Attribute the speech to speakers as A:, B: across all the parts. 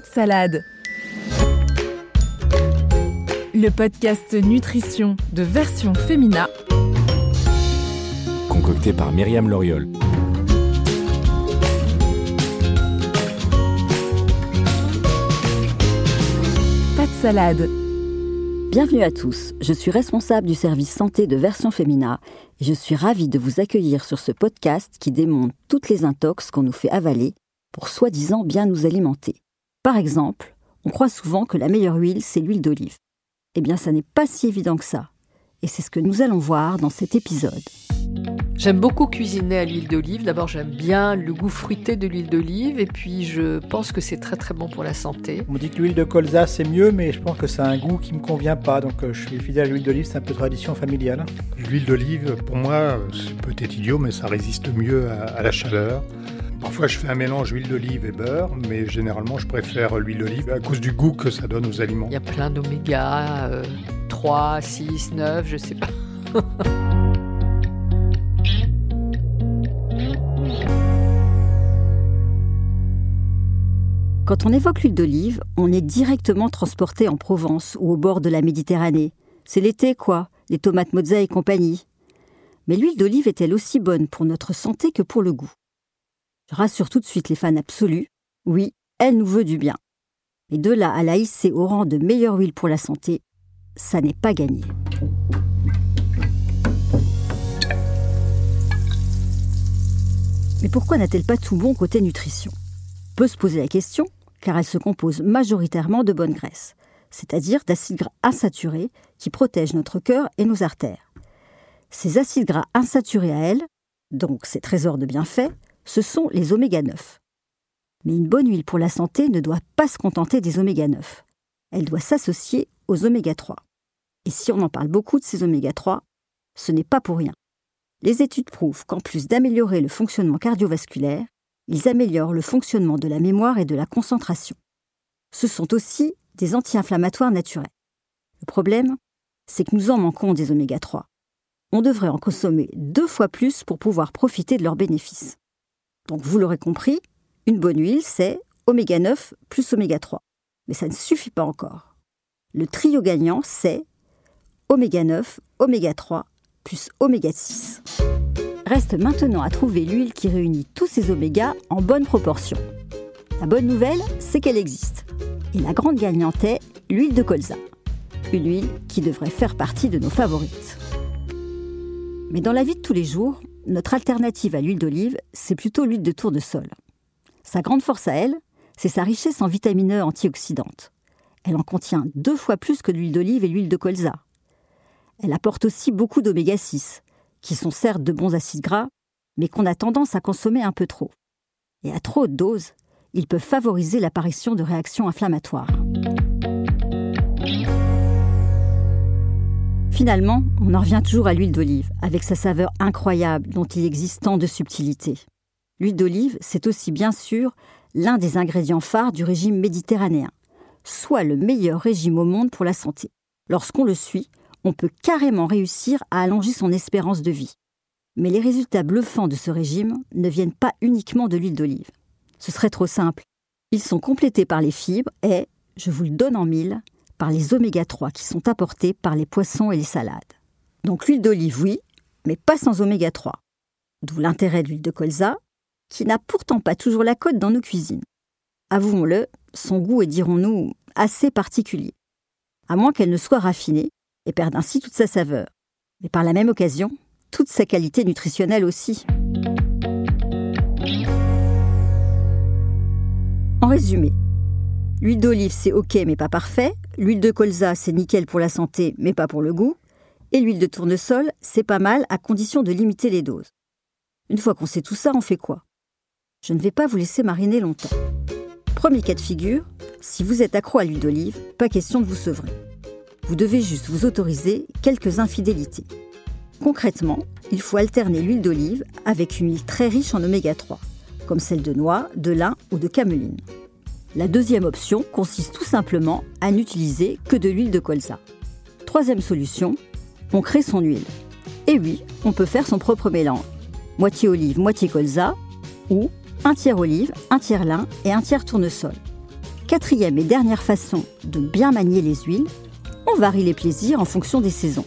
A: Pas de salade. Le podcast Nutrition de version Femina.
B: Concocté par Myriam Loriol.
A: Pas de salade.
C: Bienvenue à tous, je suis responsable du service santé de Version Femina et je suis ravie de vous accueillir sur ce podcast qui démonte toutes les intox qu'on nous fait avaler pour soi-disant bien nous alimenter. Par exemple, on croit souvent que la meilleure huile, c'est l'huile d'olive. Eh bien, ça n'est pas si évident que ça. Et c'est ce que nous allons voir dans cet épisode.
D: J'aime beaucoup cuisiner à l'huile d'olive. D'abord, j'aime bien le goût fruité de l'huile d'olive et puis je pense que c'est très très bon pour la santé.
E: On me dit que l'huile de colza c'est mieux, mais je pense que ça a un goût qui me convient pas. Donc euh, je suis fidèle à l'huile d'olive, c'est un peu tradition familiale.
F: L'huile d'olive, pour moi, c'est peut-être idiot, mais ça résiste mieux à, à la chaleur. Parfois, je fais un mélange huile d'olive et beurre, mais généralement, je préfère l'huile d'olive à cause du goût que ça donne aux aliments.
D: Il y a plein d'oméga euh, 3, 6, 9, je sais pas.
C: Quand on évoque l'huile d'olive, on est directement transporté en Provence ou au bord de la Méditerranée. C'est l'été, quoi, les tomates mozza et compagnie. Mais l'huile d'olive est-elle aussi bonne pour notre santé que pour le goût? Je rassure tout de suite les fans absolus. Oui, elle nous veut du bien. Mais de là à la hisser au rang de meilleure huile pour la santé, ça n'est pas gagné. Mais pourquoi n'a-t-elle pas tout bon côté nutrition? On peut se poser la question, car elle se compose majoritairement de bonnes graisses, c'est-à-dire d'acides gras insaturés qui protègent notre cœur et nos artères. Ces acides gras insaturés à elle, donc ces trésors de bienfaits, ce sont les oméga 9. Mais une bonne huile pour la santé ne doit pas se contenter des oméga 9. Elle doit s'associer aux oméga 3. Et si on en parle beaucoup de ces oméga 3, ce n'est pas pour rien. Les études prouvent qu'en plus d'améliorer le fonctionnement cardiovasculaire, ils améliorent le fonctionnement de la mémoire et de la concentration. Ce sont aussi des anti-inflammatoires naturels. Le problème, c'est que nous en manquons des oméga 3. On devrait en consommer deux fois plus pour pouvoir profiter de leurs bénéfices. Donc vous l'aurez compris, une bonne huile, c'est oméga 9 plus oméga 3. Mais ça ne suffit pas encore. Le trio gagnant, c'est oméga 9, oméga 3 plus oméga 6. Reste maintenant à trouver l'huile qui réunit tous ces omégas en bonne proportion. La bonne nouvelle, c'est qu'elle existe. Et la grande gagnante est l'huile de colza. Une huile qui devrait faire partie de nos favorites. Mais dans la vie de tous les jours, notre alternative à l'huile d'olive, c'est plutôt l'huile de tournesol. Sa grande force à elle, c'est sa richesse en vitamine E antioxydante. Elle en contient deux fois plus que l'huile d'olive et l'huile de colza. Elle apporte aussi beaucoup d'oméga 6, qui sont certes de bons acides gras, mais qu'on a tendance à consommer un peu trop. Et à trop haute dose, ils peuvent favoriser l'apparition de réactions inflammatoires. Finalement, on en revient toujours à l'huile d'olive, avec sa saveur incroyable dont il existe tant de subtilités. L'huile d'olive, c'est aussi bien sûr l'un des ingrédients phares du régime méditerranéen, soit le meilleur régime au monde pour la santé. Lorsqu'on le suit, on peut carrément réussir à allonger son espérance de vie. Mais les résultats bluffants de ce régime ne viennent pas uniquement de l'huile d'olive. Ce serait trop simple. Ils sont complétés par les fibres et, je vous le donne en mille, par les oméga 3 qui sont apportés par les poissons et les salades. Donc l'huile d'olive, oui, mais pas sans oméga 3. D'où l'intérêt de l'huile de colza, qui n'a pourtant pas toujours la cote dans nos cuisines. Avouons-le, son goût est, dirons-nous, assez particulier. À moins qu'elle ne soit raffinée, et perd ainsi toute sa saveur. Mais par la même occasion, toute sa qualité nutritionnelle aussi. En résumé, l'huile d'olive c'est ok mais pas parfait, l'huile de colza c'est nickel pour la santé mais pas pour le goût, et l'huile de tournesol c'est pas mal à condition de limiter les doses. Une fois qu'on sait tout ça, on fait quoi? Je ne vais pas vous laisser mariner longtemps. Premier cas de figure, si vous êtes accro à l'huile d'olive, pas question de vous sevrer. Vous devez juste vous autoriser quelques infidélités. Concrètement, il faut alterner l'huile d'olive avec une huile très riche en oméga 3, comme celle de noix, de lin ou de cameline. La deuxième option consiste tout simplement à n'utiliser que de l'huile de colza. Troisième solution, on crée son huile. Et oui, on peut faire son propre mélange moitié olive, moitié colza, ou un tiers olive, un tiers lin et un tiers tournesol. Quatrième et dernière façon de bien manier les huiles, on varie les plaisirs en fonction des saisons.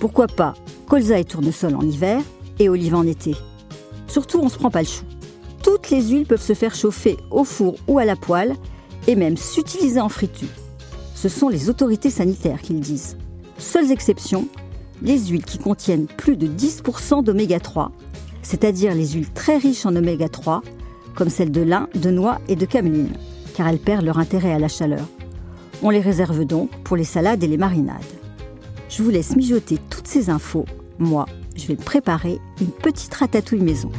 C: Pourquoi pas colza et tournesol en hiver et olive en été? Surtout, on ne se prend pas le chou. Toutes les huiles peuvent se faire chauffer au four ou à la poêle et même s'utiliser en friture. Ce sont les autorités sanitaires qui le disent. Seules exceptions, les huiles qui contiennent plus de 10% d'oméga 3 c'est-à-dire les huiles très riches en oméga 3, comme celles de lin, de noix et de cameline, car elles perdent leur intérêt à la chaleur. On les réserve donc pour les salades et les marinades. Je vous laisse mijoter toutes ces infos. Moi, je vais préparer une petite ratatouille maison.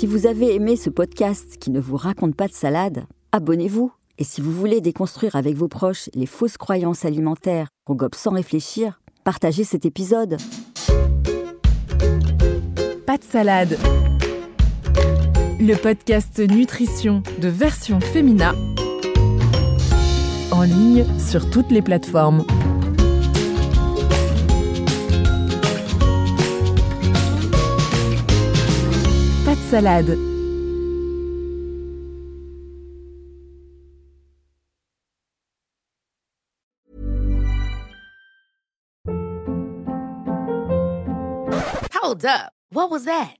C: Si vous avez aimé ce podcast qui ne vous raconte pas de salade, abonnez-vous. Et si vous voulez déconstruire avec vos proches les fausses croyances alimentaires qu'on gobe sans réfléchir, partagez cet épisode
A: de salade. Le podcast nutrition de version féminin en ligne sur toutes les plateformes. Salade.
G: Hold up. What was that?